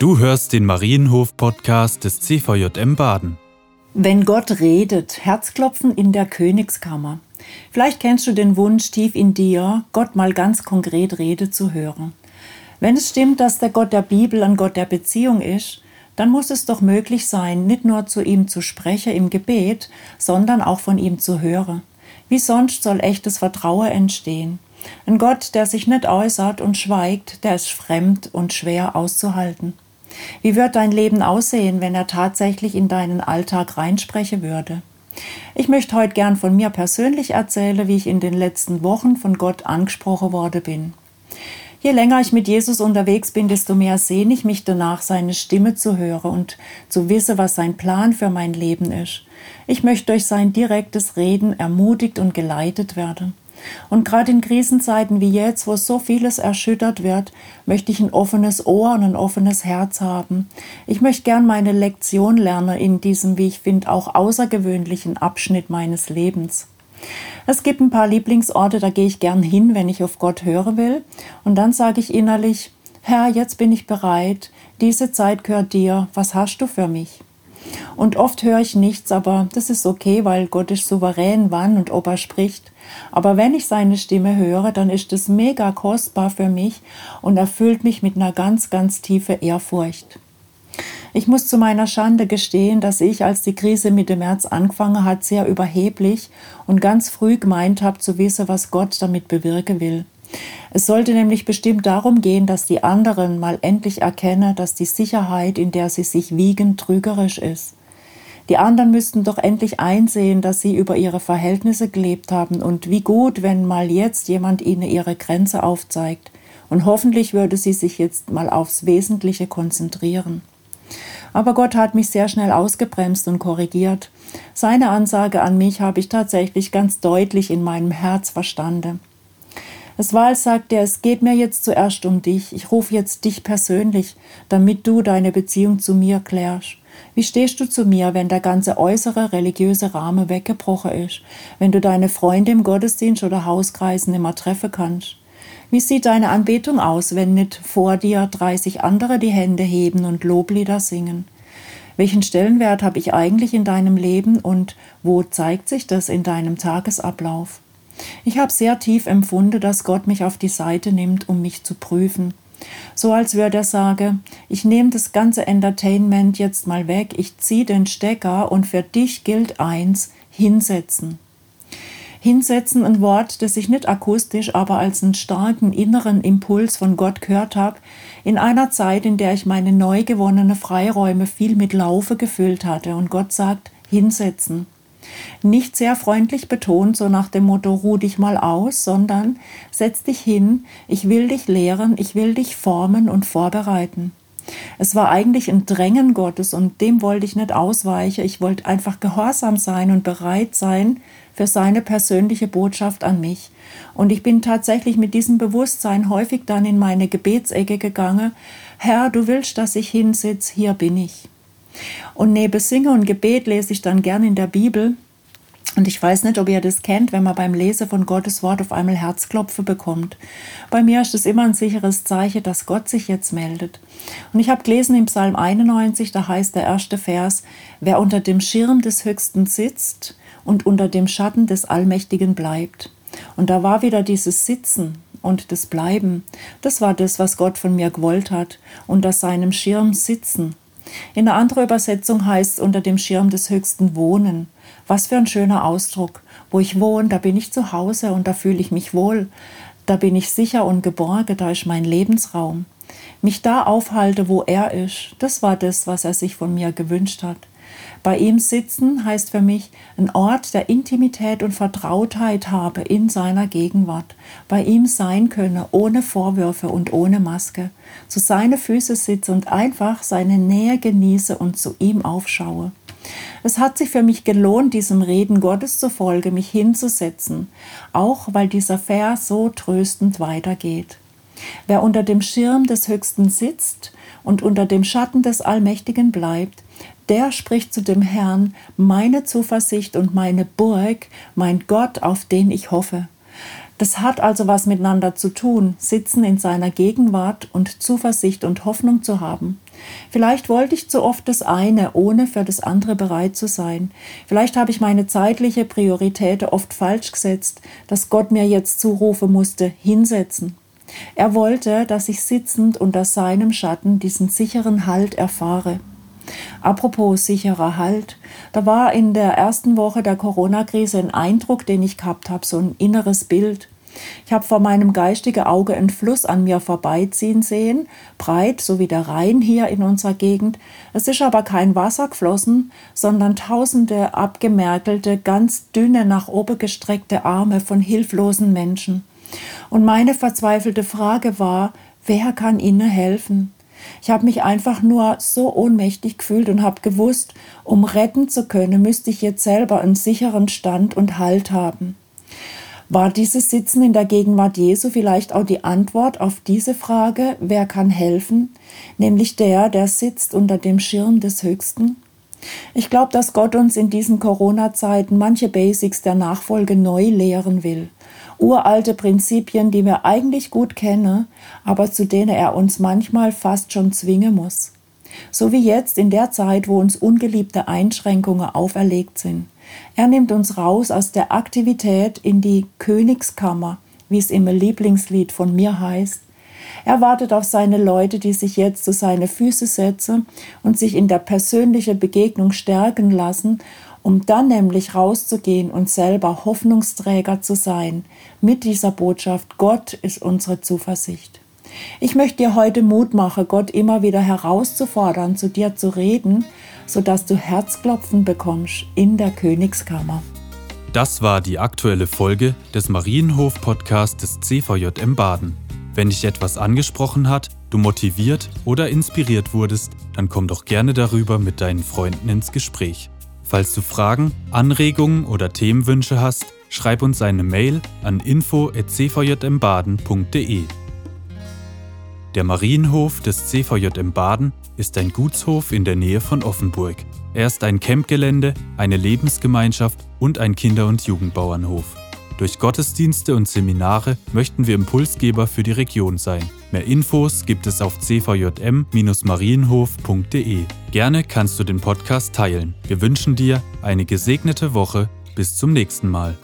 Du hörst den Marienhof-Podcast des CVJM Baden. Wenn Gott redet, Herzklopfen in der Königskammer. Vielleicht kennst du den Wunsch tief in dir, Gott mal ganz konkret Rede zu hören. Wenn es stimmt, dass der Gott der Bibel ein Gott der Beziehung ist, dann muss es doch möglich sein, nicht nur zu ihm zu sprechen im Gebet, sondern auch von ihm zu hören. Wie sonst soll echtes Vertrauen entstehen? Ein Gott, der sich nicht äußert und schweigt, der ist fremd und schwer auszuhalten. Wie wird dein Leben aussehen, wenn er tatsächlich in deinen Alltag reinsprechen würde? Ich möchte heute gern von mir persönlich erzählen, wie ich in den letzten Wochen von Gott angesprochen worden bin. Je länger ich mit Jesus unterwegs bin, desto mehr sehne ich mich danach, seine Stimme zu hören und zu wissen, was sein Plan für mein Leben ist. Ich möchte durch sein direktes Reden ermutigt und geleitet werden. Und gerade in Krisenzeiten wie jetzt, wo so vieles erschüttert wird, möchte ich ein offenes Ohr und ein offenes Herz haben. Ich möchte gern meine Lektion lernen in diesem, wie ich finde, auch außergewöhnlichen Abschnitt meines Lebens. Es gibt ein paar Lieblingsorte, da gehe ich gern hin, wenn ich auf Gott hören will. Und dann sage ich innerlich, Herr, jetzt bin ich bereit, diese Zeit gehört dir, was hast du für mich? Und oft höre ich nichts, aber das ist okay, weil Gott ist souverän, wann und ob er spricht. Aber wenn ich seine Stimme höre, dann ist es mega kostbar für mich und erfüllt mich mit einer ganz, ganz tiefen Ehrfurcht. Ich muss zu meiner Schande gestehen, dass ich, als die Krise Mitte März angefangen hat, sehr überheblich und ganz früh gemeint habe zu wissen, was Gott damit bewirken will. Es sollte nämlich bestimmt darum gehen, dass die anderen mal endlich erkennen, dass die Sicherheit, in der sie sich wiegen, trügerisch ist. Die anderen müssten doch endlich einsehen, dass sie über ihre Verhältnisse gelebt haben und wie gut, wenn mal jetzt jemand ihnen ihre Grenze aufzeigt. Und hoffentlich würde sie sich jetzt mal aufs Wesentliche konzentrieren. Aber Gott hat mich sehr schnell ausgebremst und korrigiert. Seine Ansage an mich habe ich tatsächlich ganz deutlich in meinem Herz verstanden. Es war, als sagte er, es geht mir jetzt zuerst um dich. Ich rufe jetzt dich persönlich, damit du deine Beziehung zu mir klärst. Wie stehst du zu mir, wenn der ganze äußere religiöse Rahmen weggebrochen ist, wenn du deine Freunde im Gottesdienst oder Hauskreisen immer treffen kannst? Wie sieht deine Anbetung aus, wenn nicht vor dir 30 andere die Hände heben und Loblieder singen? Welchen Stellenwert habe ich eigentlich in deinem Leben und wo zeigt sich das in deinem Tagesablauf? Ich habe sehr tief empfunden, dass Gott mich auf die Seite nimmt, um mich zu prüfen. So als würde er sagen, ich nehme das ganze Entertainment jetzt mal weg, ich ziehe den Stecker und für dich gilt eins, hinsetzen. Hinsetzen, ein Wort, das ich nicht akustisch, aber als einen starken inneren Impuls von Gott gehört habe, in einer Zeit, in der ich meine neu gewonnene Freiräume viel mit Laufe gefüllt hatte. Und Gott sagt, hinsetzen. Nicht sehr freundlich betont, so nach dem Motto, ruh dich mal aus, sondern setz dich hin, ich will dich lehren, ich will dich formen und vorbereiten. Es war eigentlich ein Drängen Gottes und dem wollte ich nicht ausweichen. Ich wollte einfach gehorsam sein und bereit sein für seine persönliche Botschaft an mich. Und ich bin tatsächlich mit diesem Bewusstsein häufig dann in meine Gebetsecke gegangen. Herr, du willst, dass ich hinsitz, hier bin ich. Und neben Singen und Gebet lese ich dann gern in der Bibel. Und ich weiß nicht, ob ihr das kennt, wenn man beim Lesen von Gottes Wort auf einmal Herzklopfe bekommt. Bei mir ist es immer ein sicheres Zeichen, dass Gott sich jetzt meldet. Und ich habe gelesen im Psalm 91, da heißt der erste Vers, wer unter dem Schirm des Höchsten sitzt und unter dem Schatten des Allmächtigen bleibt. Und da war wieder dieses Sitzen und das Bleiben. Das war das, was Gott von mir gewollt hat. Unter seinem Schirm sitzen in einer anderen Übersetzung heißt es unter dem Schirm des Höchsten wohnen. Was für ein schöner Ausdruck. Wo ich wohne, da bin ich zu Hause und da fühle ich mich wohl. Da bin ich sicher und geborgen, da ist mein Lebensraum. Mich da aufhalte, wo er ist, das war das, was er sich von mir gewünscht hat. Bei ihm sitzen heißt für mich ein Ort der Intimität und Vertrautheit habe in seiner Gegenwart. Bei ihm sein könne, ohne Vorwürfe und ohne Maske. Zu seine Füße sitze und einfach seine Nähe genieße und zu ihm aufschaue. Es hat sich für mich gelohnt, diesem Reden Gottes zufolge mich hinzusetzen, auch weil dieser Vers so tröstend weitergeht. Wer unter dem Schirm des Höchsten sitzt und unter dem Schatten des Allmächtigen bleibt, der spricht zu dem Herrn, meine Zuversicht und meine Burg, mein Gott, auf den ich hoffe. Das hat also was miteinander zu tun, sitzen in seiner Gegenwart und Zuversicht und Hoffnung zu haben. Vielleicht wollte ich zu oft das eine, ohne für das andere bereit zu sein. Vielleicht habe ich meine zeitliche Priorität oft falsch gesetzt, dass Gott mir jetzt zurufen musste, hinsetzen. Er wollte, dass ich sitzend unter seinem Schatten diesen sicheren Halt erfahre. Apropos sicherer Halt, da war in der ersten Woche der Corona-Krise ein Eindruck, den ich gehabt habe, so ein inneres Bild. Ich habe vor meinem geistigen Auge einen Fluss an mir vorbeiziehen sehen, breit, so wie der Rhein hier in unserer Gegend. Es ist aber kein Wasser geflossen, sondern tausende abgemerkelte, ganz dünne, nach oben gestreckte Arme von hilflosen Menschen. Und meine verzweifelte Frage war, wer kann ihnen helfen? Ich habe mich einfach nur so ohnmächtig gefühlt und habe gewusst, um retten zu können, müsste ich jetzt selber einen sicheren Stand und Halt haben. War dieses Sitzen in der Gegenwart Jesu vielleicht auch die Antwort auf diese Frage, wer kann helfen, nämlich der, der sitzt unter dem Schirm des Höchsten? Ich glaube, dass Gott uns in diesen Corona-Zeiten manche Basics der Nachfolge neu lehren will uralte Prinzipien, die wir eigentlich gut kennen, aber zu denen er uns manchmal fast schon zwingen muss. So wie jetzt in der Zeit, wo uns ungeliebte Einschränkungen auferlegt sind. Er nimmt uns raus aus der Aktivität in die Königskammer, wie es im Lieblingslied von mir heißt. Er wartet auf seine Leute, die sich jetzt zu seine Füße setzen und sich in der persönlichen Begegnung stärken lassen um dann nämlich rauszugehen und selber Hoffnungsträger zu sein mit dieser Botschaft, Gott ist unsere Zuversicht. Ich möchte dir heute Mut machen, Gott immer wieder herauszufordern, zu dir zu reden, sodass du Herzklopfen bekommst in der Königskammer. Das war die aktuelle Folge des Marienhof-Podcasts des CVJM Baden. Wenn dich etwas angesprochen hat, du motiviert oder inspiriert wurdest, dann komm doch gerne darüber mit deinen Freunden ins Gespräch. Falls du Fragen, Anregungen oder Themenwünsche hast, schreib uns eine Mail an info@cvjmbaden.de. Der Marienhof des CVJM Baden ist ein Gutshof in der Nähe von Offenburg. Er ist ein Campgelände, eine Lebensgemeinschaft und ein Kinder- und Jugendbauernhof. Durch Gottesdienste und Seminare möchten wir Impulsgeber für die Region sein. Mehr Infos gibt es auf cvjm-marienhof.de. Gerne kannst du den Podcast teilen. Wir wünschen dir eine gesegnete Woche. Bis zum nächsten Mal.